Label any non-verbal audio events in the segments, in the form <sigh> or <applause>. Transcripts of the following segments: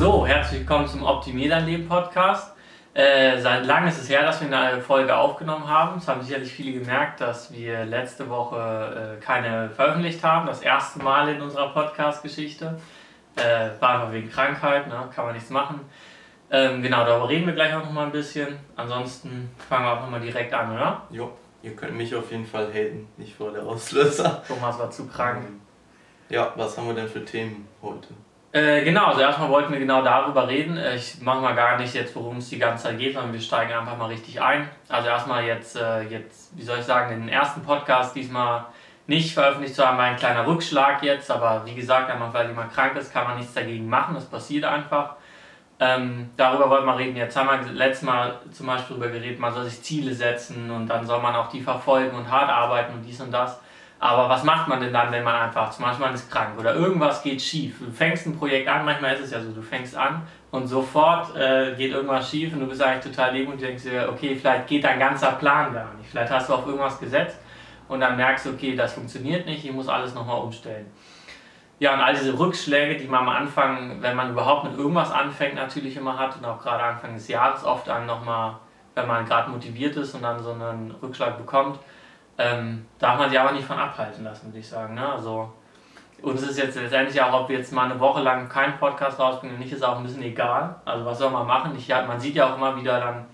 So, herzlich willkommen zum Optimier dein Leben Podcast. Äh, seit langem ist es her, dass wir eine Folge aufgenommen haben. Es haben sicherlich viele gemerkt, dass wir letzte Woche äh, keine veröffentlicht haben. Das erste Mal in unserer Podcast-Geschichte. Äh, war einfach wegen Krankheit, ne? kann man nichts machen. Ähm, genau, darüber reden wir gleich auch noch mal ein bisschen. Ansonsten fangen wir auch noch mal direkt an, oder? Jo, ihr könnt mich auf jeden Fall haten, nicht vor der Auslöser. Thomas war zu krank. Ja, was haben wir denn für Themen heute? Äh, genau, also erstmal wollten wir genau darüber reden. Äh, ich mache mal gar nicht jetzt, worum es die ganze Zeit geht, sondern wir steigen einfach mal richtig ein. Also erstmal jetzt, äh, jetzt, wie soll ich sagen, den ersten Podcast diesmal nicht veröffentlicht zu haben, war ein kleiner Rückschlag jetzt, aber wie gesagt, einfach weil jemand krank ist, kann man nichts dagegen machen, das passiert einfach. Ähm, darüber wollten wir reden. Jetzt haben wir letztes Mal zum Beispiel darüber geredet, man soll sich Ziele setzen und dann soll man auch die verfolgen und hart arbeiten und dies und das. Aber was macht man denn dann, wenn man einfach, zum Beispiel man ist krank oder irgendwas geht schief? Du fängst ein Projekt an, manchmal ist es ja so, du fängst an und sofort äh, geht irgendwas schief und du bist eigentlich total lieb und denkst dir, okay, vielleicht geht dein ganzer Plan gar nicht. Vielleicht hast du auf irgendwas gesetzt und dann merkst du, okay, das funktioniert nicht, ich muss alles nochmal umstellen. Ja, und all diese Rückschläge, die man am Anfang, wenn man überhaupt mit irgendwas anfängt, natürlich immer hat und auch gerade Anfang des Jahres oft dann nochmal, wenn man gerade motiviert ist und dann so einen Rückschlag bekommt, ähm, darf man sich aber nicht von abhalten lassen, würde ich sagen. Ne? Also uns ist jetzt letztendlich auch, ob wir jetzt mal eine Woche lang keinen Podcast rausbringen nicht, ist auch ein bisschen egal. Also was soll man machen? Ich, man sieht ja auch immer wieder dann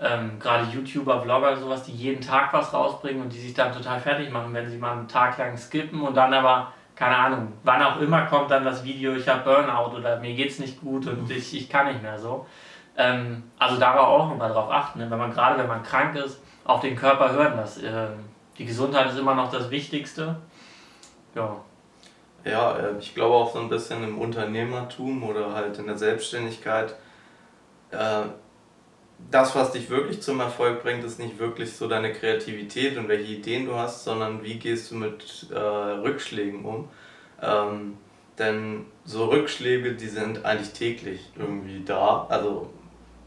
ähm, gerade YouTuber, Vlogger sowas, die jeden Tag was rausbringen und die sich dann total fertig machen, wenn sie mal einen Tag lang skippen und dann aber, keine Ahnung, wann auch immer kommt dann das Video, ich habe Burnout oder mir geht's nicht gut und ich, ich kann nicht mehr so. Ähm, also da war auch nochmal drauf achten, ne? wenn man gerade, wenn man krank ist, auf den Körper hören, dass äh, die Gesundheit ist immer noch das Wichtigste. Ja. Ja, äh, ich glaube auch so ein bisschen im Unternehmertum oder halt in der Selbstständigkeit. Äh, das, was dich wirklich zum Erfolg bringt, ist nicht wirklich so deine Kreativität und welche Ideen du hast, sondern wie gehst du mit äh, Rückschlägen um. Ähm, denn so Rückschläge, die sind eigentlich täglich irgendwie da. Also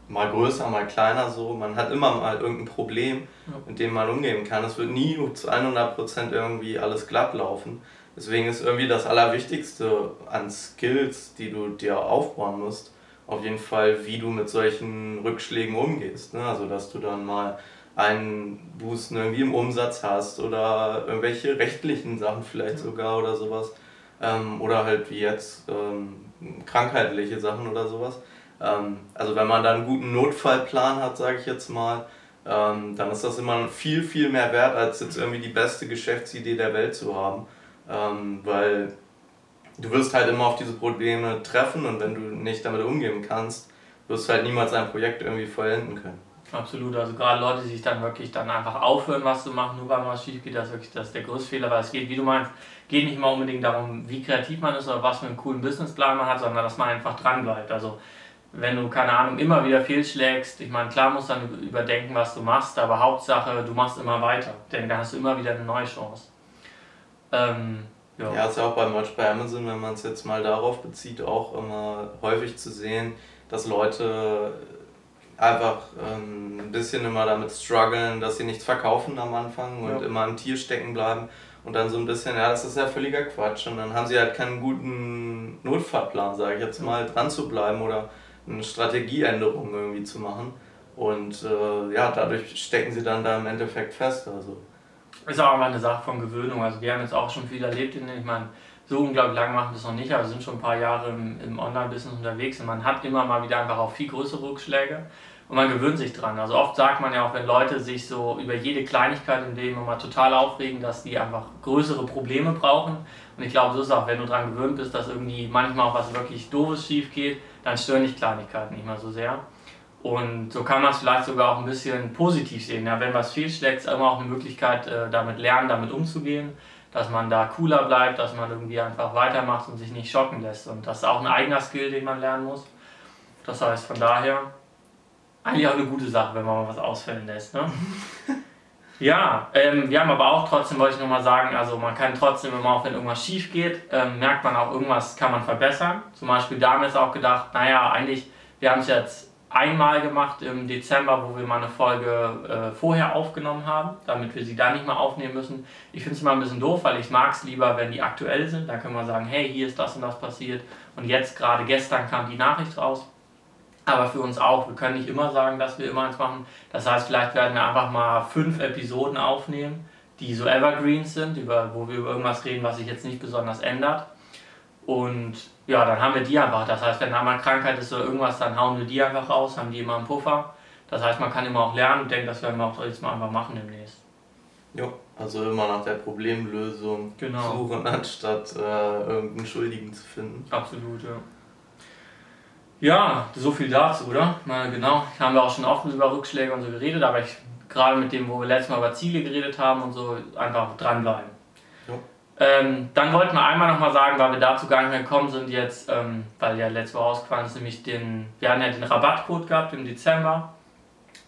mal größer, mal kleiner so. Man hat immer mal irgendein Problem, ja. mit dem man umgehen kann. Es wird nie zu 100% irgendwie alles glatt laufen. Deswegen ist irgendwie das Allerwichtigste an Skills, die du dir aufbauen musst, auf jeden Fall, wie du mit solchen Rückschlägen umgehst. Ne? Also, dass du dann mal einen Boosten irgendwie im Umsatz hast oder irgendwelche rechtlichen Sachen vielleicht sogar oder sowas. Ähm, oder halt wie jetzt ähm, krankheitliche Sachen oder sowas. Ähm, also wenn man dann einen guten Notfallplan hat, sage ich jetzt mal, ähm, dann ist das immer viel, viel mehr wert, als jetzt irgendwie die beste Geschäftsidee der Welt zu haben. Ähm, weil du wirst halt immer auf diese Probleme treffen und wenn du nicht damit umgehen kannst, wirst du halt niemals ein Projekt irgendwie vollenden können. Absolut, also gerade Leute, die sich dann wirklich dann einfach aufhören, was zu machen, nur weil was schief geht, das ist wirklich das ist der größte Fehler, weil es geht, wie du meinst, geht nicht mal unbedingt darum, wie kreativ man ist oder was für einen coolen Businessplan man hat, sondern dass man einfach dran bleibt. Also wenn du, keine Ahnung, immer wieder fehlschlägst, ich meine, klar musst du dann überdenken, was du machst, aber Hauptsache, du machst immer weiter, denn dann hast du immer wieder eine neue Chance. Ähm, ja. ja, ist ja auch bei Merch bei Amazon, wenn man es jetzt mal darauf bezieht, auch immer häufig zu sehen, dass Leute einfach ähm, ein bisschen immer damit strugglen, dass sie nichts verkaufen am Anfang und ja. immer im Tier stecken bleiben und dann so ein bisschen, ja, das ist ja völliger Quatsch und dann haben sie halt keinen guten Notfallplan, sage ich jetzt mal, dran zu bleiben oder eine Strategieänderung irgendwie zu machen. Und äh, ja, dadurch stecken sie dann da im Endeffekt fest. Also. Ist auch immer eine Sache von Gewöhnung. Also wir haben jetzt auch schon viel erlebt. In, ich meine, so unglaublich lange machen wir das noch nicht, aber sind schon ein paar Jahre im, im Online-Business unterwegs und man hat immer mal wieder einfach auch viel größere Rückschläge und man gewöhnt sich dran. Also oft sagt man ja auch, wenn Leute sich so über jede Kleinigkeit im Leben immer total aufregen, dass die einfach größere Probleme brauchen. Und ich glaube, so ist es auch, wenn du daran gewöhnt bist, dass irgendwie manchmal auch was wirklich Doofes schief geht, dann stören dich Kleinigkeiten nicht mehr so sehr. Und so kann man es vielleicht sogar auch ein bisschen positiv sehen. Ja, wenn was fehlschlägt, ist immer auch eine Möglichkeit, äh, damit lernen, damit umzugehen, dass man da cooler bleibt, dass man irgendwie einfach weitermacht und sich nicht schocken lässt. Und das ist auch ein eigener Skill, den man lernen muss. Das heißt, von daher eigentlich auch eine gute Sache, wenn man mal was ausfällen lässt. Ne? <laughs> Ja, ähm, wir haben aber auch trotzdem, wollte ich nochmal sagen, also man kann trotzdem immer auch, wenn irgendwas schief geht, ähm, merkt man auch, irgendwas kann man verbessern. Zum Beispiel da haben wir jetzt auch gedacht, naja, eigentlich, wir haben es jetzt einmal gemacht im Dezember, wo wir mal eine Folge äh, vorher aufgenommen haben, damit wir sie dann nicht mehr aufnehmen müssen. Ich finde es immer ein bisschen doof, weil ich mag es lieber, wenn die aktuell sind. Da können wir sagen, hey, hier ist das und das passiert. Und jetzt, gerade gestern, kam die Nachricht raus. Aber für uns auch. Wir können nicht immer sagen, dass wir immer eins machen. Das heißt, vielleicht werden wir einfach mal fünf Episoden aufnehmen, die so Evergreens sind, über, wo wir über irgendwas reden, was sich jetzt nicht besonders ändert. Und ja, dann haben wir die einfach. Das heißt, wenn da mal Krankheit ist oder irgendwas, dann hauen wir die einfach raus, haben die immer einen Puffer. Das heißt, man kann immer auch lernen und denke, das werden wir auch jetzt mal einfach machen demnächst. Ja, also immer nach der Problemlösung genau. suchen, anstatt äh, irgendeinen Schuldigen zu finden. Absolut, ja. Ja, so viel dazu, oder? Mal genau. Haben wir auch schon oft über Rückschläge und so geredet, aber ich gerade mit dem, wo wir letztes Mal über Ziele geredet haben und so, einfach dranbleiben. Ähm, dann wollten wir einmal nochmal sagen, weil wir dazu gar nicht mehr gekommen sind jetzt, ähm, weil ja letzte Woche ausgefallen ist, nämlich den, wir hatten ja den Rabattcode gehabt im Dezember,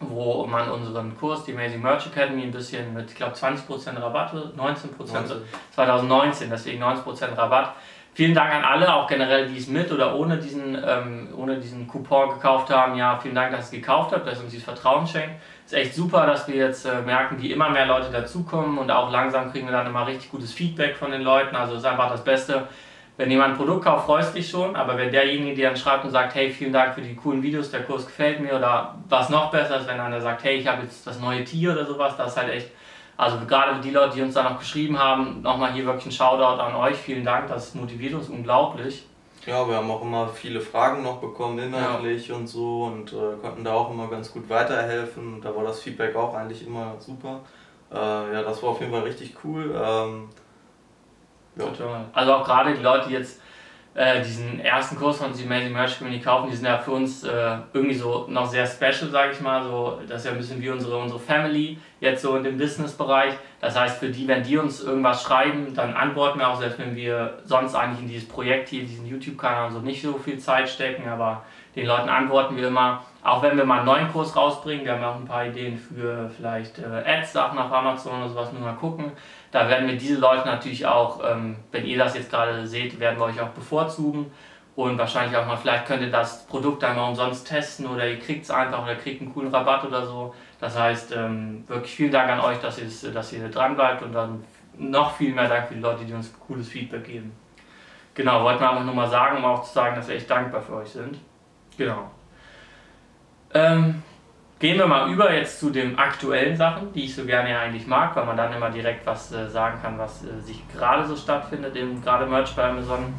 wo man unseren Kurs, die Amazing Merch Academy, ein bisschen mit, ich glaube 20% Rabatt, 19%, 19. 2019, deswegen 90% Rabatt. Vielen Dank an alle, auch generell, die es mit oder ohne diesen, ähm, ohne diesen Coupon gekauft haben. Ja, vielen Dank, dass ihr es gekauft habt, dass ihr uns dieses Vertrauen schenkt ist echt super, dass wir jetzt äh, merken, wie immer mehr Leute dazukommen und auch langsam kriegen wir dann immer richtig gutes Feedback von den Leuten. Also ist einfach das Beste. Wenn jemand ein Produkt kauft, freust dich schon, aber wenn derjenige dir dann schreibt und sagt, hey, vielen Dank für die coolen Videos, der Kurs gefällt mir oder was noch besser ist, wenn einer sagt, hey, ich habe jetzt das neue Tier oder sowas, das ist halt echt, also gerade die Leute, die uns da noch geschrieben haben, nochmal hier wirklich ein Shoutout an euch, vielen Dank, das motiviert uns unglaublich. Ja, wir haben auch immer viele Fragen noch bekommen, inhaltlich ja. und so und äh, konnten da auch immer ganz gut weiterhelfen. Da war das Feedback auch eigentlich immer super. Äh, ja, das war auf jeden Fall richtig cool. Ähm, ja. Total. Also auch gerade die Leute, die jetzt äh, diesen ersten Kurs von The Amazing Merch Community kaufen, die sind ja für uns äh, irgendwie so noch sehr special, sage ich mal. So, das ist ja ein bisschen wie unsere, unsere Family jetzt so in dem Business-Bereich. Das heißt, für die, wenn die uns irgendwas schreiben, dann antworten wir auch, selbst wenn wir sonst eigentlich in dieses Projekt hier, diesen YouTube-Kanal so nicht so viel Zeit stecken, aber den Leuten antworten wir immer. Auch wenn wir mal einen neuen Kurs rausbringen, wir haben auch ein paar Ideen für vielleicht äh, Ads-Sachen auf Amazon oder sowas, nur mal gucken. Da werden wir diese Leute natürlich auch, ähm, wenn ihr das jetzt gerade seht, werden wir euch auch bevorzugen und wahrscheinlich auch mal, vielleicht könnt ihr das Produkt einmal umsonst testen oder ihr kriegt es einfach oder kriegt einen coolen Rabatt oder so. Das heißt, ähm, wirklich vielen Dank an euch, dass, dass ihr dran bleibt und dann noch viel mehr Dank für die Leute, die uns cooles Feedback geben. Genau, wollten wir einfach nur mal sagen, um auch zu sagen, dass wir echt dankbar für euch sind. Genau. Ähm, Gehen wir mal über jetzt zu den aktuellen Sachen, die ich so gerne eigentlich mag, weil man dann immer direkt was äh, sagen kann, was äh, sich gerade so stattfindet, im, gerade Merch bei Amazon.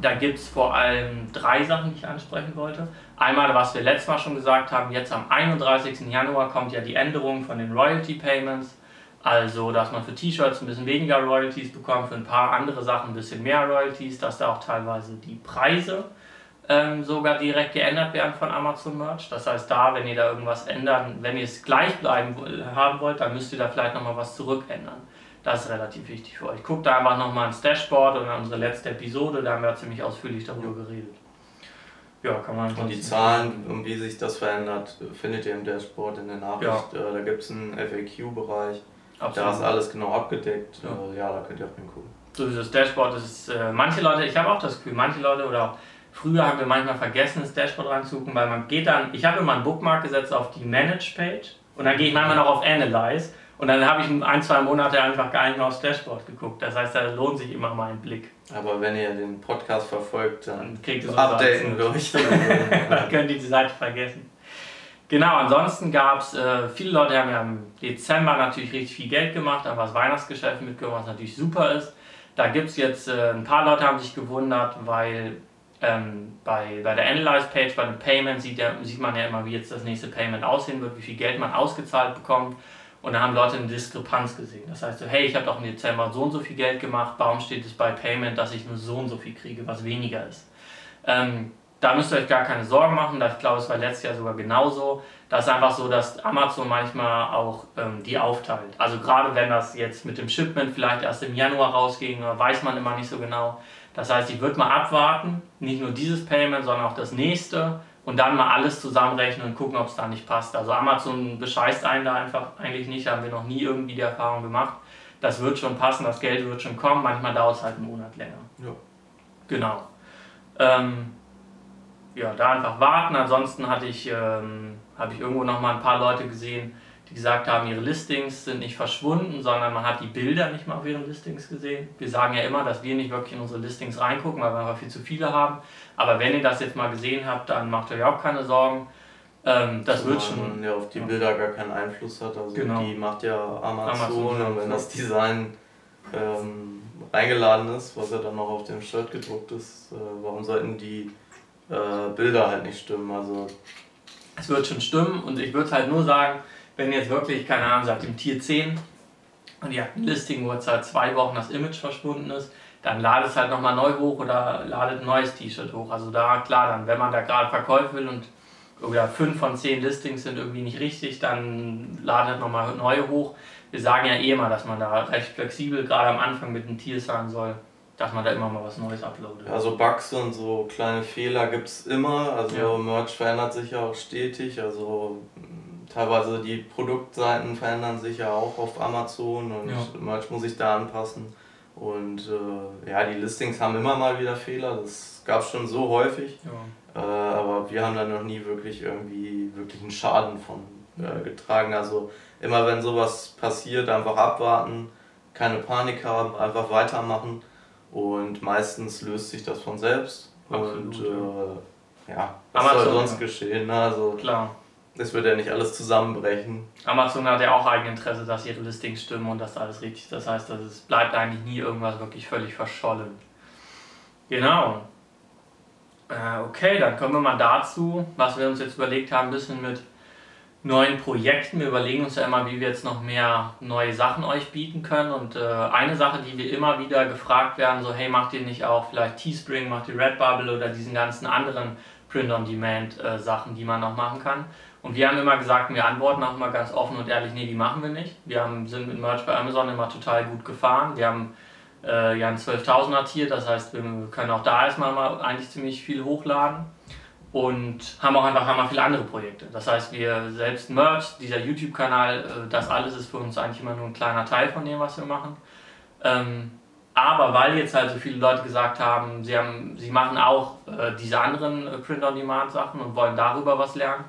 Da gibt es vor allem drei Sachen, die ich ansprechen wollte. Einmal, was wir letztes Mal schon gesagt haben, jetzt am 31. Januar kommt ja die Änderung von den Royalty Payments. Also, dass man für T-Shirts ein bisschen weniger Royalties bekommt, für ein paar andere Sachen ein bisschen mehr Royalties, dass da auch teilweise die Preise ähm, sogar direkt geändert werden von Amazon Merch. Das heißt, da, wenn ihr da irgendwas ändern, wenn ihr es gleich bleiben haben wollt, dann müsst ihr da vielleicht nochmal was zurückändern. Das ist relativ wichtig für euch. Guckt da einfach nochmal ins Dashboard und unsere letzte Episode, da haben wir ziemlich ausführlich darüber geredet. Ja, kann man. Und die Zahlen, um wie sich das verändert, findet ihr im Dashboard in der Nachricht. Ja. Äh, da gibt es einen FAQ-Bereich. Da ist alles genau abgedeckt. Ja. Äh, ja, da könnt ihr auch hingucken. So dieses Dashboard ist, äh, manche Leute, ich habe auch das Gefühl, manche Leute oder auch Früher haben wir manchmal vergessen, das Dashboard reinzugucken, weil man geht dann, ich habe immer einen Bookmark gesetzt auf die Manage-Page und dann gehe ich manchmal noch auf Analyze und dann habe ich ein, zwei Monate einfach gar nicht mehr aufs Dashboard geguckt. Das heißt, da lohnt sich immer mal ein Blick. Aber wenn ihr den Podcast verfolgt, dann, dann kriegt ihr so updaten wir euch. <laughs> dann könnt ihr die Seite vergessen. Genau, ansonsten gab es, äh, viele Leute haben ja im Dezember natürlich richtig viel Geld gemacht, haben was Weihnachtsgeschäft mitgemacht, was natürlich super ist. Da gibt es jetzt, äh, ein paar Leute haben sich gewundert, weil ähm, bei, bei der Analyze-Page, bei dem Payment sieht, der, sieht man ja immer, wie jetzt das nächste Payment aussehen wird, wie viel Geld man ausgezahlt bekommt. Und da haben Leute eine Diskrepanz gesehen. Das heißt so, hey, ich habe doch im Dezember so und so viel Geld gemacht, warum steht es bei Payment, dass ich nur so und so viel kriege, was weniger ist? Ähm, da müsst ihr euch gar keine Sorgen machen, ich glaube, es war letztes Jahr sogar genauso. Das ist einfach so, dass Amazon manchmal auch ähm, die aufteilt. Also gerade wenn das jetzt mit dem Shipment vielleicht erst im Januar rausging, weiß man immer nicht so genau. Das heißt, ich würde mal abwarten, nicht nur dieses Payment, sondern auch das nächste und dann mal alles zusammenrechnen und gucken, ob es da nicht passt. Also Amazon bescheißt einen da einfach eigentlich nicht, haben wir noch nie irgendwie die Erfahrung gemacht. Das wird schon passen, das Geld wird schon kommen, manchmal dauert es halt einen Monat länger. Ja. Genau. Ähm, ja, da einfach warten. Ansonsten hatte ich, ähm, habe ich irgendwo noch mal ein paar Leute gesehen, die gesagt haben, ihre Listings sind nicht verschwunden, sondern man hat die Bilder nicht mal auf ihren Listings gesehen. Wir sagen ja immer, dass wir nicht wirklich in unsere Listings reingucken, weil wir einfach viel zu viele haben. Aber wenn ihr das jetzt mal gesehen habt, dann macht euch auch keine Sorgen. Ähm, das wird schon. man ja auf die Bilder gar keinen Einfluss hat. Also Genau. die macht ja Amazon, Amazon, und wenn das Design ähm, eingeladen ist, was ja dann noch auf dem Shirt gedruckt ist, äh, warum sollten die äh, Bilder halt nicht stimmen? Also Es wird schon stimmen und ich würde halt nur sagen, wenn jetzt wirklich, keine Ahnung, seit dem Tier 10 und ihr habt ein Listing, wo jetzt halt zwei Wochen das Image verschwunden ist, dann ladet es halt nochmal neu hoch oder ladet ein neues T-Shirt hoch. Also da, klar, dann, wenn man da gerade Verkäufe will und oder fünf von zehn Listings sind irgendwie nicht richtig, dann ladet nochmal neue hoch. Wir sagen ja eh immer, dass man da recht flexibel, gerade am Anfang mit den Tiers sein soll, dass man da immer mal was Neues uploadet. Ja, so Bugs und so kleine Fehler gibt es immer. Also Ja. Merch verändert sich ja auch stetig. Also teilweise die Produktseiten verändern sich ja auch auf Amazon und Ja. Merch muss sich da anpassen. Und äh, ja, die Listings haben immer mal wieder Fehler. Das gab es schon so häufig. Ja. Äh, aber wir haben da noch nie wirklich irgendwie wirklich einen Schaden von äh, getragen. Also immer wenn sowas passiert, einfach abwarten, keine Panik haben, einfach weitermachen und meistens löst sich das von selbst. Absolut, und äh, ja, was Amazon, soll sonst ja. geschehen? Ne? Also Klar. Es wird ja nicht alles zusammenbrechen. Amazon hat ja auch Eigeninteresse, dass ihre Listings stimmen und dass alles richtig ist. Das heißt, dass es bleibt eigentlich nie irgendwas wirklich völlig verschollen. Genau. Äh, okay, dann kommen wir mal dazu, was wir uns jetzt überlegt haben, ein bisschen mit neuen Projekten. Wir überlegen uns ja immer, wie wir jetzt noch mehr neue Sachen euch bieten können. Und äh, eine Sache, die wir immer wieder gefragt werden, so hey, macht ihr nicht auch vielleicht Teespring, macht ihr Redbubble oder diesen ganzen anderen Print-on-Demand-Sachen, die man noch machen kann. Und wir haben immer gesagt, wir antworten auch immer ganz offen und ehrlich, nee, die machen wir nicht. Wir haben, sind mit Merch bei Amazon immer total gut gefahren. Wir haben äh, ja ein 12.000er Tier, das heißt, wir können auch da erstmal mal eigentlich ziemlich viel hochladen und haben auch einfach haben viele andere Projekte. Das heißt, wir selbst Merch, dieser YouTube-Kanal, äh, das alles ist für uns eigentlich immer nur ein kleiner Teil von dem, was wir machen. Ähm, aber weil jetzt halt so viele Leute gesagt haben, sie, haben, sie machen auch äh, diese anderen äh, Print-on-Demand-Sachen und wollen darüber was lernen,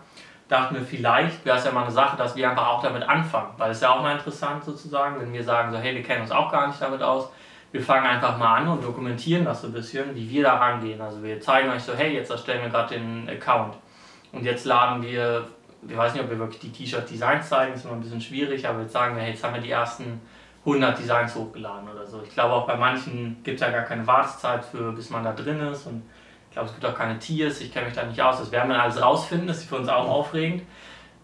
dachten wir, vielleicht wäre es ja mal eine Sache, dass wir einfach auch damit anfangen. Weil es ist ja auch mal interessant sozusagen, wenn wir sagen, so, hey, wir kennen uns auch gar nicht damit aus. Wir fangen einfach mal an und dokumentieren das so ein bisschen, wie wir da rangehen. Also wir zeigen euch so, hey, jetzt erstellen wir gerade den Account. Und jetzt laden wir, wir weiß nicht, ob wir wirklich die T-Shirt-Designs zeigen, ist immer ein bisschen schwierig, aber jetzt sagen wir, hey, jetzt haben wir die ersten 100 Designs hochgeladen oder so. Ich glaube auch bei manchen gibt es ja gar keine Wartezeit für, bis man da drin ist und ich glaube, es gibt auch keine Tiers, ich kenne mich da nicht aus. Das werden wir alles rausfinden, das ist für uns auch aufregend.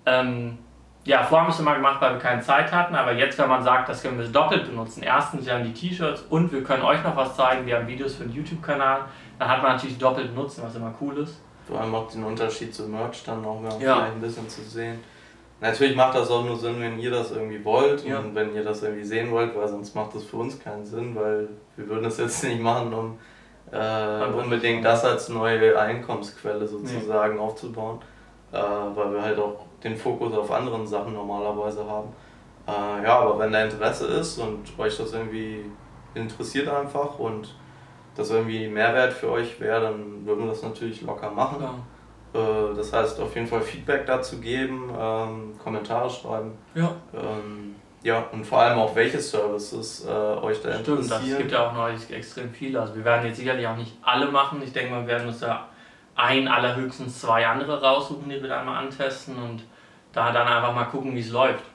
Ähm, ja, vorher haben wir es immer gemacht, weil wir keine Zeit hatten, aber jetzt, wenn man sagt, das können wir doppelt benutzen. Erstens, wir haben die T-Shirts und wir können euch noch was zeigen, wir haben Videos für den YouTube-Kanal, dann hat man natürlich doppelt nutzen, was immer cool ist. Vor allem auch den Unterschied zu Merch dann auch mal Ja. vielleicht ein bisschen zu sehen. Natürlich macht das auch nur Sinn, wenn ihr das irgendwie wollt Ja. und wenn ihr das irgendwie sehen wollt, weil sonst macht das für uns keinen Sinn, weil wir würden es jetzt nicht machen, um äh, unbedingt das als neue Einkommensquelle sozusagen aufzubauen, äh, weil wir halt auch den Fokus auf anderen Sachen normalerweise haben. Äh, ja, aber wenn da Interesse ist und euch das irgendwie interessiert einfach und das irgendwie Mehrwert für euch wäre, dann würden wir das natürlich locker machen. Ja. Äh, Das heißt, auf jeden Fall Feedback dazu geben, ähm, Kommentare schreiben. ja. Ähm, ja, und vor allem auch welche Services äh, euch da Stimmt, das interessieren. gibt ja auch noch extrem viele. Also wir werden jetzt sicherlich auch nicht alle machen. Ich denke mal, wir werden uns da ein, allerhöchstens zwei andere raussuchen, die wir dann mal antesten und da dann einfach mal gucken, wie es läuft.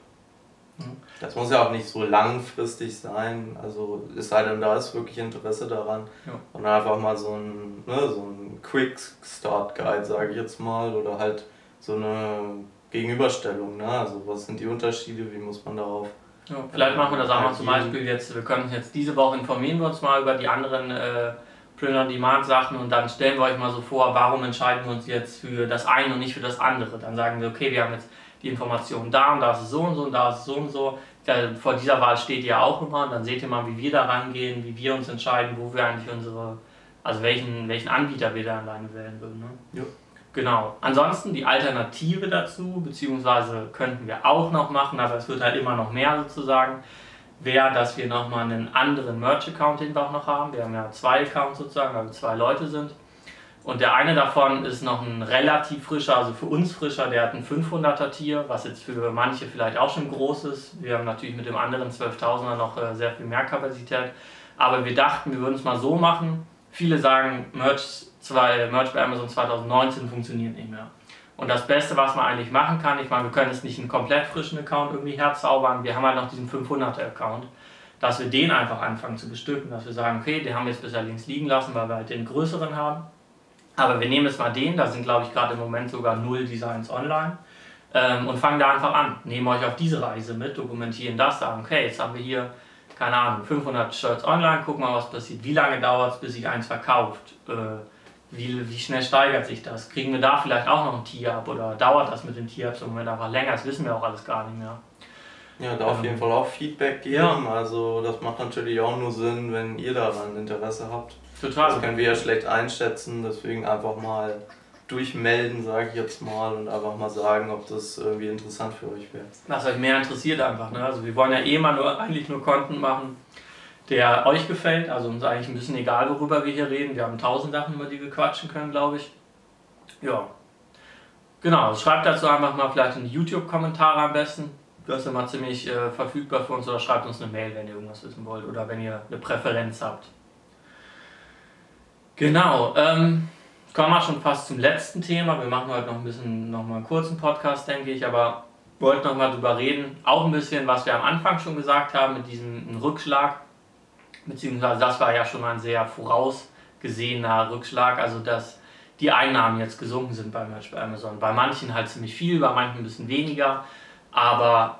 Das muss ja auch nicht so langfristig sein. Also es sei denn, da ist wirklich Interesse daran. Ja. Und einfach mal so ein, ne, so ein Quick Start Guide, sage ich jetzt mal, oder halt so eine Gegenüberstellung. Ne? Also was sind die Unterschiede, wie muss man darauf Ja, vielleicht machen wir das auch mal zum. Beispiel jetzt, wir können uns jetzt diese Woche informieren wir uns mal über die anderen äh, Print-on-Demand-Sachen und dann stellen wir euch mal so vor, warum entscheiden wir uns jetzt für das eine und nicht für das andere. Dann sagen wir, okay, wir haben jetzt die Informationen da und da ist es so und so und da ist es so und so. Ja, vor dieser Wahl steht ihr auch immer und dann seht ihr mal, wie wir da rangehen, wie wir uns entscheiden, wo wir eigentlich unsere, also welchen, welchen Anbieter wir da alleine wählen würden. Ne? Ja. Genau. Ansonsten die Alternative dazu, beziehungsweise könnten wir auch noch machen, aber es wird halt immer noch mehr sozusagen, wäre, dass wir nochmal einen anderen Merch-Account, den wir auch noch haben. Wir haben ja zwei Accounts sozusagen, weil wir zwei Leute sind. Und der eine davon ist noch ein relativ frischer, also für uns frischer, der hat ein 500er Tier, was jetzt für manche vielleicht auch schon groß ist. Wir haben natürlich mit dem anderen 12.000er noch äh, sehr viel mehr Kapazität. Aber wir dachten, wir würden es mal so machen. Viele sagen, Merch, zwei, Merch bei Amazon 2019 funktioniert nicht mehr. Und das Beste, was man eigentlich machen kann, ich meine, wir können jetzt nicht einen komplett frischen Account irgendwie herzaubern, wir haben halt noch diesen 500er Account, dass wir den einfach anfangen zu bestücken, dass wir sagen, okay, den haben wir jetzt bisher links liegen lassen, weil wir halt den größeren haben aber wir nehmen jetzt mal den, da sind glaube ich gerade im Moment sogar null Designs online ähm, und fangen da einfach an. Nehmen euch auf diese Reise mit, dokumentieren das, sagen, okay, jetzt haben wir hier, keine Ahnung, 500 Shirts online, gucken mal, was passiert. Wie lange dauert es, bis sich eins verkauft? Äh, wie, wie schnell steigert sich das? Kriegen wir da vielleicht auch noch ein Tier ab oder dauert das mit den Tier-Ups im Moment einfach länger? Das wissen wir auch alles gar nicht mehr. Ja, da auf ähm, jeden Fall auch Feedback geben. Ja. Also das macht natürlich auch nur Sinn, wenn ihr daran Interesse habt. Total. Das können wir ja schlecht einschätzen, deswegen einfach mal durchmelden, sage ich jetzt mal, und einfach mal sagen, ob das irgendwie interessant für euch wäre. Was euch mehr interessiert einfach. Ne? Also wir wollen ja eh mal nur, eigentlich nur Content machen, der euch gefällt. Also uns eigentlich ein bisschen egal, worüber wir hier reden. Wir haben tausend Sachen, über die wir quatschen können, glaube ich. Ja. Genau, also schreibt dazu einfach mal vielleicht in die YouTube-Kommentare am besten. Das ist immer ziemlich äh, verfügbar für uns oder schreibt uns eine Mail, wenn ihr irgendwas wissen wollt oder wenn ihr eine Präferenz habt. Genau, ähm, kommen wir schon fast zum letzten Thema. Wir machen heute noch ein bisschen, noch mal einen kurzen Podcast, denke ich, aber wollte noch mal drüber reden. Auch ein bisschen, was wir am Anfang schon gesagt haben mit diesem Rückschlag, beziehungsweise das war ja schon mal ein sehr vorausgesehener Rückschlag, also dass die Einnahmen jetzt gesunken sind bei Merch bei Amazon. Bei manchen halt ziemlich viel, bei manchen ein bisschen weniger, aber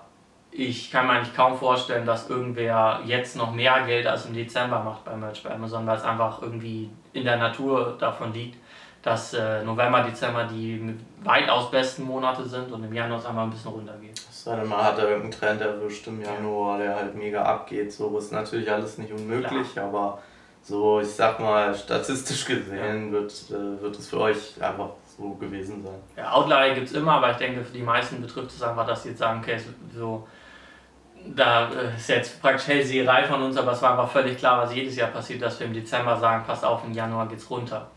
ich kann mir eigentlich kaum vorstellen, dass irgendwer jetzt noch mehr Geld als im Dezember macht bei Merch bei Amazon, weil es einfach irgendwie in der Natur davon liegt, dass äh, November, Dezember die weitaus besten Monate sind und im Januar es einfach ein bisschen runtergeht. Sei denn, man hat da irgendeinen Trend erwischt im Januar, der halt mega abgeht. So ist natürlich alles nicht unmöglich, Klar. aber so, ich sag mal, statistisch gesehen ja. wird, äh, wird es für euch einfach so gewesen sein. Ja, Outlier gibt es immer, aber ich denke, für die meisten betrifft es einfach, dass sie jetzt sagen, okay, so da äh, ist jetzt praktisch Hellseherei von uns, aber es war einfach völlig klar, was jedes Jahr passiert, dass wir im Dezember sagen, passt auf, im Januar geht's runter.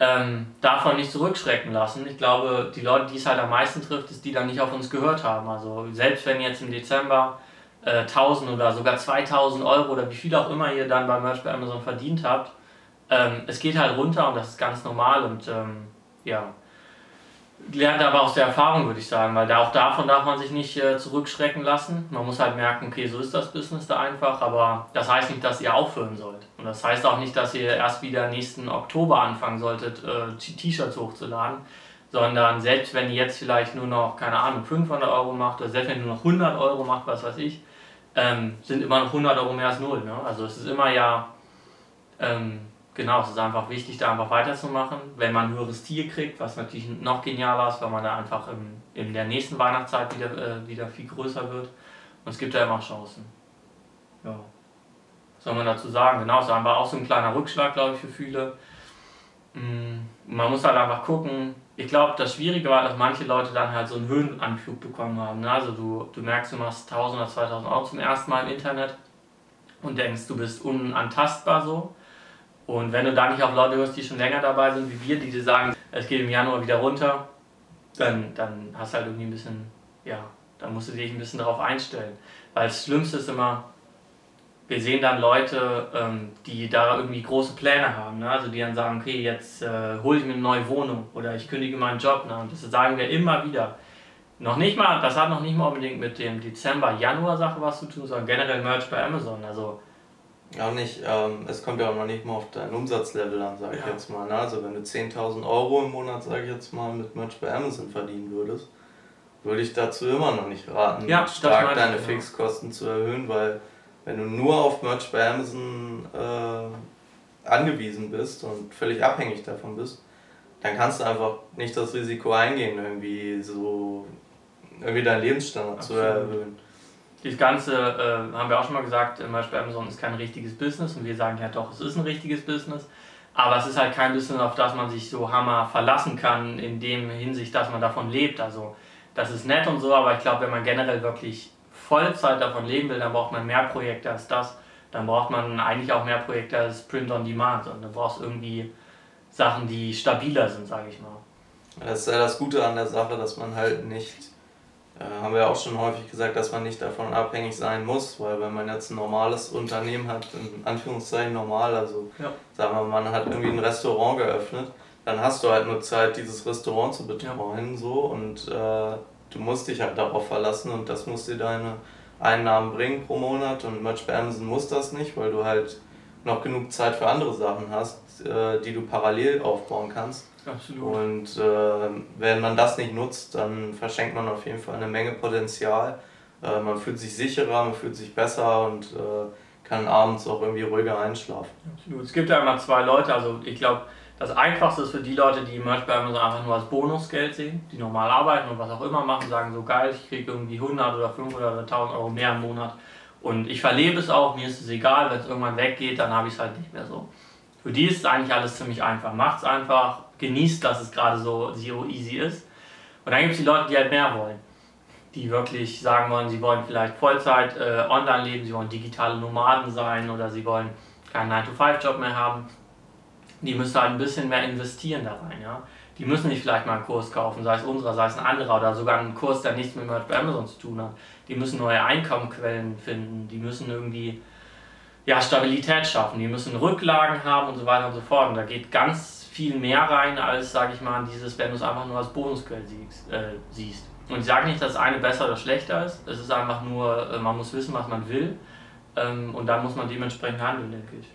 Ähm, davon nicht zurückschrecken lassen. Ich glaube, die Leute, die es halt am meisten trifft, ist die dann nicht auf uns gehört haben. Also selbst wenn jetzt im Dezember äh, 1000 oder sogar 2000 Euro oder wie viel auch immer ihr dann beim Merch bei Amazon verdient habt, ähm, es geht halt runter und das ist ganz normal und ähm, ja, lernt aber aus der Erfahrung, würde ich sagen, weil auch davon darf man sich nicht äh, zurückschrecken lassen. Man muss halt merken, okay, so ist das Business da einfach, aber das heißt nicht, dass ihr aufhören sollt. Und das heißt auch nicht, dass ihr erst wieder nächsten Oktober anfangen solltet, äh, T-Shirts hochzuladen, sondern selbst wenn ihr jetzt vielleicht nur noch, keine Ahnung, 500 Euro macht oder selbst wenn ihr nur noch 100 Euro macht, was weiß ich, ähm, sind immer noch 100 Euro mehr als null. Ne? Also es ist immer ja... Ähm, genau, es ist einfach wichtig, da einfach weiterzumachen. Wenn man ein höheres Tier kriegt, was natürlich noch genialer ist, weil man da einfach im, in der nächsten Weihnachtszeit wieder, äh, wieder viel größer wird. Und es gibt ja immer Chancen. Ja. Was soll man dazu sagen? Genau, es einfach auch so ein kleiner Rückschlag, glaube ich, für viele. Mm, man muss halt einfach gucken. Ich glaube, das Schwierige war, dass manche Leute dann halt so einen Höhenanflug bekommen haben. Ne? Also du, du merkst, du machst 1000 oder 2000 Euro zum ersten Mal im Internet und denkst, du bist unantastbar so und wenn du da nicht auf Leute hörst, die schon länger dabei sind wie wir, die dir sagen, es geht im Januar wieder runter, dann, dann hast du halt irgendwie ein bisschen, ja, dann musst du dich ein bisschen darauf einstellen. Weil das Schlimmste ist immer, wir sehen dann Leute, ähm, die da irgendwie große Pläne haben. Ne? Also die dann sagen, okay, jetzt äh, hole ich mir eine neue Wohnung oder ich kündige meinen Job. Ne? Und das sagen wir immer wieder. Noch nicht mal, das hat noch nicht mal unbedingt mit dem Dezember-Januar-Sache was zu tun, sondern generell Merch bei Amazon. Also ja, nicht, ähm, es kommt ja auch noch nicht mal auf dein Umsatzlevel an, sage ich jetzt mal. Ne? Also wenn du 10.000 Euro im Monat, sage ich jetzt mal, mit Merch bei Amazon verdienen würdest, würde ich dazu immer noch nicht raten, ja, stark deine ich, Fixkosten ja. zu erhöhen, weil wenn du nur auf Merch bei Amazon äh, angewiesen bist und völlig abhängig davon bist, dann kannst du einfach nicht das Risiko eingehen, irgendwie so irgendwie deinen Lebensstandard Absolut. zu erhöhen. Das Ganze äh, haben wir auch schon mal gesagt, zum Beispiel Amazon ist kein richtiges Business und wir sagen ja doch, es ist ein richtiges Business. Aber es ist halt kein Business, auf das man sich so hammer verlassen kann, in dem Hinsicht, dass man davon lebt. Also das ist nett und so, aber ich glaube, wenn man generell wirklich Vollzeit davon leben will, dann braucht man mehr Projekte als das. Dann braucht man eigentlich auch mehr Projekte als Print on Demand. Und dann brauchst irgendwie Sachen, die stabiler sind, sage ich mal. Das ist ja das Gute an der Sache, dass man halt nicht, haben wir auch schon häufig gesagt, dass man nicht davon abhängig sein muss, weil wenn man jetzt ein normales Unternehmen hat, in Anführungszeichen normal, also ja. sagen wir mal, man hat irgendwie ein Restaurant geöffnet, dann hast du halt nur Zeit, dieses Restaurant zu betreuen ja. so und äh, du musst dich halt darauf verlassen und das muss dir deine Einnahmen bringen pro Monat und Merch bei Amazon muss das nicht, weil du halt noch genug Zeit für andere Sachen hast, äh, die du parallel aufbauen kannst. Absolut. Und äh, wenn man das nicht nutzt, dann verschenkt man auf jeden Fall eine Menge Potenzial. Äh, man fühlt sich sicherer, man fühlt sich besser und äh, kann abends auch irgendwie ruhiger einschlafen. Absolut. Es gibt ja immer zwei Leute, also ich glaube, das Einfachste ist für die Leute, die Merch bei Amazon einfach nur als Bonusgeld sehen, die normal arbeiten und was auch immer machen, sagen so geil, ich kriege irgendwie 100 oder 500 oder 1000 Euro mehr im Monat und ich verlebe es auch, mir ist es egal, wenn es irgendwann weggeht, dann habe ich es halt nicht mehr so. Für die ist eigentlich alles ziemlich einfach. Macht es einfach, genießt, dass es gerade so zero easy ist. Und dann gibt es die Leute, die halt mehr wollen. Die wirklich sagen wollen, sie wollen vielleicht Vollzeit äh, online leben, sie wollen digitale Nomaden sein oder sie wollen keinen 9-to-5-Job mehr haben. Die müssen halt ein bisschen mehr investieren da rein. Ja? Die müssen nicht vielleicht mal einen Kurs kaufen, sei es unserer, sei es ein anderer oder sogar einen Kurs, der nichts mit Amazon zu tun hat. Die müssen neue Einkommenquellen finden, die müssen irgendwie ja, Stabilität schaffen, die müssen Rücklagen haben und so weiter und so fort. Und da geht ganz viel mehr rein, als, sage ich mal, dieses, wenn du es einfach nur als siehst. Äh, siehst. Und ich sage nicht, dass das eine besser oder schlechter ist. Es ist einfach nur, äh, man muss wissen, was man will. Ähm, und dann muss man dementsprechend handeln, denke ich.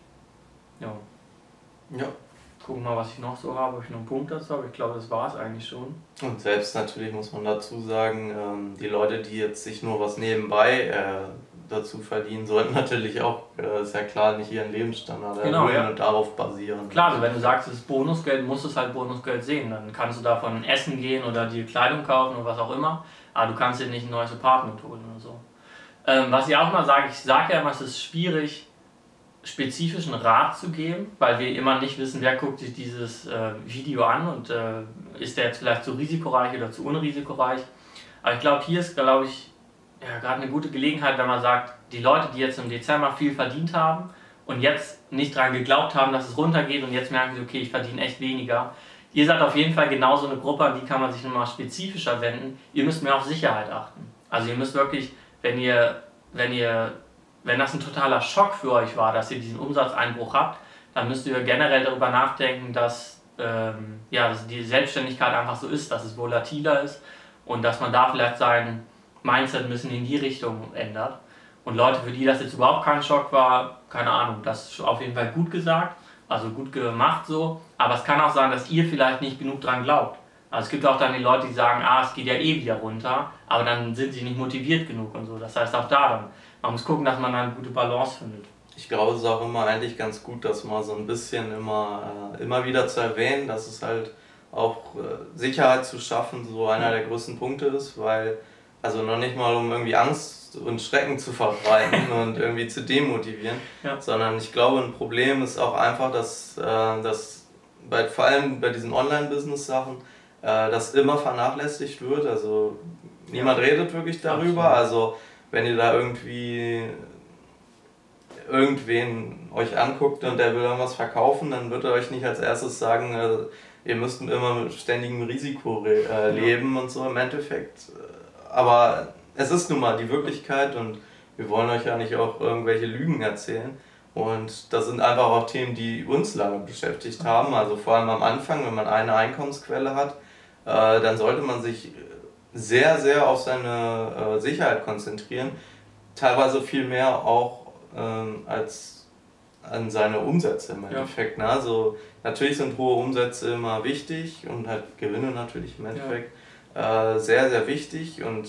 Ja. Ja. Gucken mal, was ich noch so habe, ob ich noch einen Punkt dazu habe. Ich glaube, das war es eigentlich schon. Und selbst natürlich muss man dazu sagen, ähm, die Leute, die jetzt sich nur was nebenbei äh, dazu verdienen, sollten <laughs> natürlich auch, äh, ist ja klar, nicht ihren Lebensstandard genau, ja. und darauf basieren. Klar, also wenn du sagst, es ist Bonusgeld, musst du es halt Bonusgeld sehen. Dann kannst du davon essen gehen oder dir Kleidung kaufen oder was auch immer, aber du kannst dir nicht ein neues Apartment holen oder so. Ähm, was ich auch mal sage, ich sage ja immer, es ist schwierig, spezifischen Rat zu geben, weil wir immer nicht wissen, wer guckt sich dieses äh, Video an und äh, ist der jetzt vielleicht zu risikoreich oder zu unrisikoreich. Aber ich glaube, hier ist, glaube ich, ja, gerade eine gute Gelegenheit, wenn man sagt, die Leute, die jetzt im Dezember viel verdient haben und jetzt nicht daran geglaubt haben, dass es runtergeht und jetzt merken sie, okay, ich verdiene echt weniger. Ihr seid auf jeden Fall genauso eine Gruppe, an die kann man sich nochmal spezifischer wenden. Ihr müsst mehr auf Sicherheit achten. Also ihr müsst wirklich, wenn ihr, wenn ihr, wenn das ein totaler Schock für euch war, dass ihr diesen Umsatzeinbruch habt, dann müsst ihr generell darüber nachdenken, dass, ähm, ja, dass die Selbstständigkeit einfach so ist, dass es volatiler ist und dass man da vielleicht seinen Mindset ein bisschen in die Richtung ändert. Und Leute, für die das jetzt überhaupt kein Schock war, keine Ahnung, das ist auf jeden Fall gut gesagt, also gut gemacht so. Aber es kann auch sein, dass ihr vielleicht nicht genug dran glaubt. Also es gibt auch dann die Leute, die sagen, ah, es geht ja eh wieder runter, aber dann sind sie nicht motiviert genug und so. Das heißt auch da dann, man muss gucken, dass man eine gute Balance findet. Ich glaube, es ist auch immer eigentlich ganz gut, das mal so ein bisschen immer, äh, immer wieder zu erwähnen, dass es halt auch äh, Sicherheit zu schaffen so einer der größten Punkte ist, weil also noch nicht mal, um irgendwie Angst und Schrecken zu verbreiten <laughs> und irgendwie zu demotivieren, ja. sondern ich glaube, ein Problem ist auch einfach, dass, äh, dass bei, vor allem bei diesen Online-Business-Sachen äh, das immer vernachlässigt wird. Also niemand ja. redet wirklich darüber. Absolut. Also wenn ihr da irgendwie irgendwen euch anguckt und der will irgendwas verkaufen, dann wird er euch nicht als erstes sagen, äh, ihr müsst immer mit ständigem Risiko äh, leben ja. und so. Im Endeffekt äh, aber es ist nun mal die Wirklichkeit und wir wollen euch ja nicht auch irgendwelche Lügen erzählen. Und das sind einfach auch Themen, die uns lange beschäftigt haben. Also vor allem am Anfang, wenn man eine Einkommensquelle hat, äh, dann sollte man sich sehr, sehr auf seine äh, Sicherheit konzentrieren. Teilweise viel mehr auch ähm, als an seine Umsätze im Endeffekt. Ja. Ne? Also natürlich sind hohe Umsätze immer wichtig und halt Gewinne natürlich im Endeffekt. Ja äh, sehr, sehr wichtig und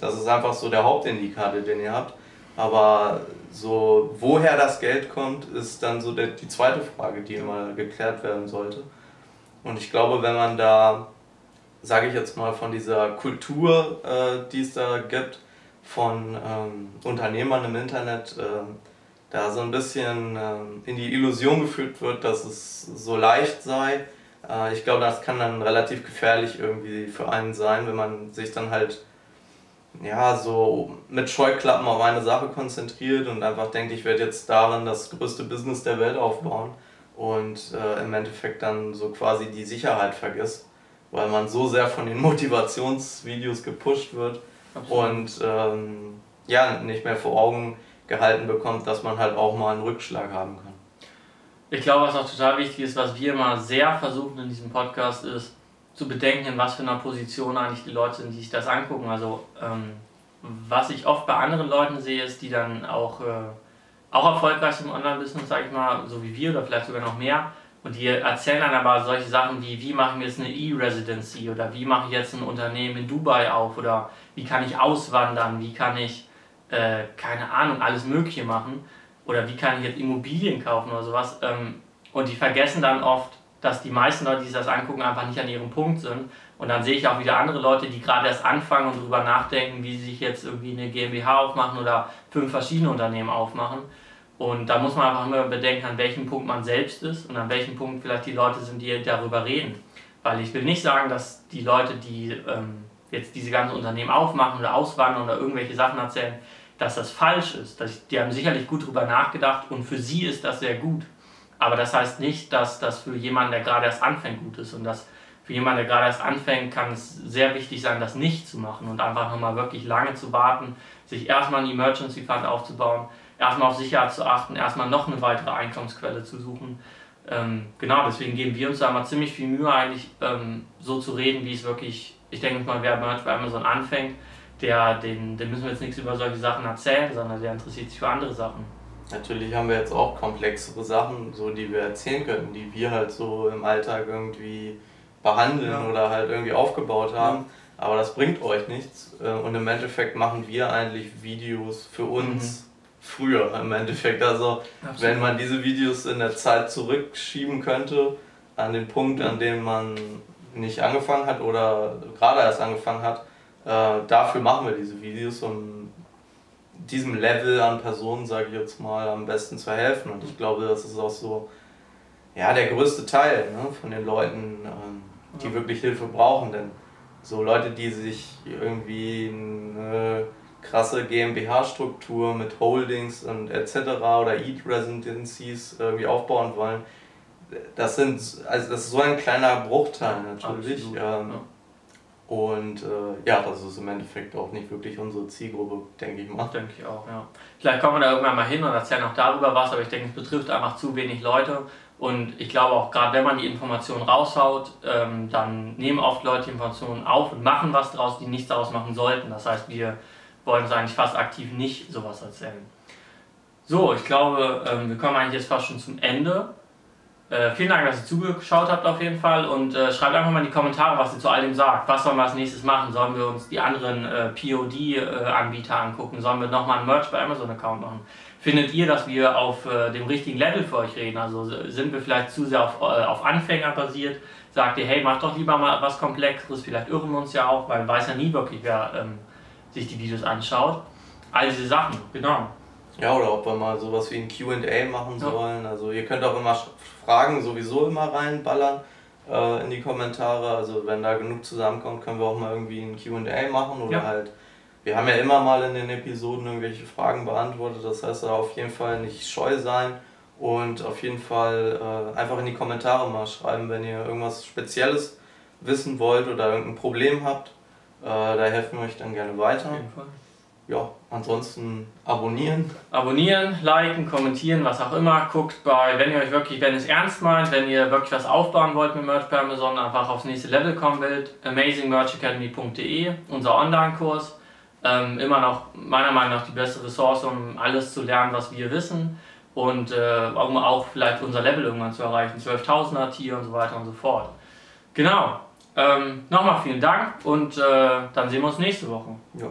das ist einfach so der Hauptindikator, den ihr habt. Aber so, woher das Geld kommt, ist dann so der, die zweite Frage, die immer geklärt werden sollte. Und ich glaube, wenn man da, sage ich jetzt mal, von dieser Kultur, äh, die es da gibt, von ähm, Unternehmern im Internet, äh, da so ein bisschen äh, in die Illusion geführt wird, dass es so leicht sei, äh, ich glaube, das kann dann relativ gefährlich irgendwie für einen sein, wenn man sich dann halt ja, so mit Scheuklappen auf eine Sache konzentriert und einfach denkt, ich werde jetzt darin das größte Business der Welt aufbauen. und äh, im Endeffekt dann so quasi die Sicherheit vergisst, weil man so sehr von den <laughs> Motivationsvideos gepusht wird Absolut. und ähm, ja, nicht mehr vor Augen gehalten bekommt, dass man halt auch mal einen Rückschlag haben kann. Ich glaube, was auch total wichtig ist, was wir immer sehr versuchen in diesem Podcast ist, zu bedenken, in was für einer Position eigentlich die Leute sind, die sich das angucken. Also ähm, was ich oft bei anderen Leuten sehe, ist, die dann auch, äh, auch erfolgreich im Online-Business, sage ich mal, so wie wir oder vielleicht sogar noch mehr, und die erzählen dann aber solche Sachen wie, wie mache ich jetzt eine E-Residency oder wie mache ich jetzt ein Unternehmen in Dubai auf oder wie kann ich auswandern, wie kann ich, äh, keine Ahnung, alles Mögliche machen oder wie kann ich jetzt Immobilien kaufen oder sowas. Ähm, und die vergessen dann oft, dass die meisten Leute, die sich das angucken, einfach nicht an ihrem Punkt sind. Und dann sehe ich auch wieder andere Leute, die gerade erst anfangen und darüber nachdenken, wie sie sich jetzt irgendwie eine GmbH aufmachen oder fünf verschiedene Unternehmen aufmachen. Und da muss man einfach immer bedenken, an welchem Punkt man selbst ist und an welchem Punkt vielleicht die Leute sind, die darüber reden. Weil ich will nicht sagen, dass die Leute, die ähm, jetzt diese ganzen Unternehmen aufmachen oder auswandern oder irgendwelche Sachen erzählen, dass das falsch ist. Dass, die haben sicherlich gut darüber nachgedacht und für sie ist das sehr gut. Aber das heißt nicht, dass das für jemanden, der gerade erst anfängt, gut ist. Und dass für jemanden, der gerade erst anfängt, kann es sehr wichtig sein, das nicht zu machen und einfach nochmal wirklich lange zu warten, sich erstmal einen Emergency Fund aufzubauen, erstmal auf Sicherheit zu achten, erstmal noch eine weitere Einkommensquelle zu suchen. Ähm, genau, deswegen geben wir uns da mal ziemlich viel Mühe, eigentlich ähm, so zu reden, wie es wirklich, ich denke mal, wer bei Amazon anfängt, der, den, den müssen wir jetzt nichts über solche Sachen erzählen, sondern der interessiert sich für andere Sachen. Natürlich haben wir jetzt auch komplexere Sachen, so die wir erzählen können, die wir halt so im Alltag irgendwie behandeln ja. oder halt irgendwie aufgebaut haben. Ja. Aber das bringt euch nichts. Äh, und im Endeffekt machen wir eigentlich Videos für uns. Mhm früher im Endeffekt. Also Absolut. wenn man diese Videos in der Zeit zurückschieben könnte, an den Punkt, an dem man nicht angefangen hat oder gerade erst angefangen hat, äh, dafür machen wir diese Videos, um diesem Level an Personen, sage ich jetzt mal, am besten zu helfen. Und ich glaube, das ist auch so ja, der größte Teil ne, von den Leuten, ähm, die ja. wirklich Hilfe brauchen. Denn so Leute, die sich irgendwie eine krasse GmbH-Struktur mit Holdings und etc. oder Eat Residencies irgendwie aufbauen wollen, das sind also das ist so ein kleiner Bruchteil natürlich. Ähm, ja. Und äh, ja, das ist im Endeffekt auch nicht wirklich unsere Zielgruppe, denke ich mal. Denke ich auch, ja. Vielleicht kommen wir da irgendwann mal hin und erzählen auch darüber was, aber ich denke, es betrifft einfach zu wenig Leute. Und ich glaube auch, gerade wenn man die Informationen raushaut, ähm, dann nehmen oft Leute die Informationen auf und machen was daraus, die nichts daraus machen sollten. Das heißt, wir wollen sie eigentlich fast aktiv nicht sowas erzählen. So, ich glaube, ähm, wir kommen eigentlich jetzt fast schon zum Ende. Äh, vielen Dank, dass ihr zugeschaut habt auf jeden Fall und äh, schreibt einfach mal in die Kommentare, was ihr zu all dem sagt. Was sollen wir als nächstes machen? Sollen wir uns die anderen äh, POD-Anbieter angucken? Sollen wir nochmal einen Merch bei Amazon-Account machen? Findet ihr, dass wir auf äh, dem richtigen Level für euch reden? Also sind wir vielleicht zu sehr auf, äh, auf Anfänger basiert? Sagt ihr, hey, macht doch lieber mal was Komplexeres, vielleicht irren wir uns ja auch, weil man weiß ja nie wirklich, wer ähm, sich die Videos anschaut. All diese Sachen, genau. Ja, oder ob wir mal sowas wie ein QA machen ja. sollen. Also ihr könnt auch immer Fragen sowieso immer reinballern äh, in die Kommentare. Also wenn da genug zusammenkommt, können wir auch mal irgendwie ein QA machen oder ja. halt. Wir haben ja immer mal in den Episoden irgendwelche Fragen beantwortet. Das heißt, da auf jeden Fall nicht scheu sein und auf jeden Fall äh, einfach in die Kommentare mal schreiben, wenn ihr irgendwas Spezielles wissen wollt oder irgendein Problem habt. Äh, da helfen wir euch dann gerne weiter. Auf jeden Fall. Ja, ansonsten abonnieren. Abonnieren, liken, kommentieren, was auch immer. Guckt bei, wenn ihr euch wirklich, wenn es ernst meint, wenn ihr wirklich was aufbauen wollt mit Merch bei Amazon, einfach aufs nächste Level kommen wollt, amazingmerchacademy.de, unser Online-Kurs. Ähm, immer noch, meiner Meinung nach, die beste Ressource, um alles zu lernen, was wir wissen. Und äh, um auch vielleicht unser Level irgendwann zu erreichen, 12.000er Tier und so weiter und so fort. Genau. Ähm, Nochmal vielen Dank und äh, dann sehen wir uns nächste Woche. Ja.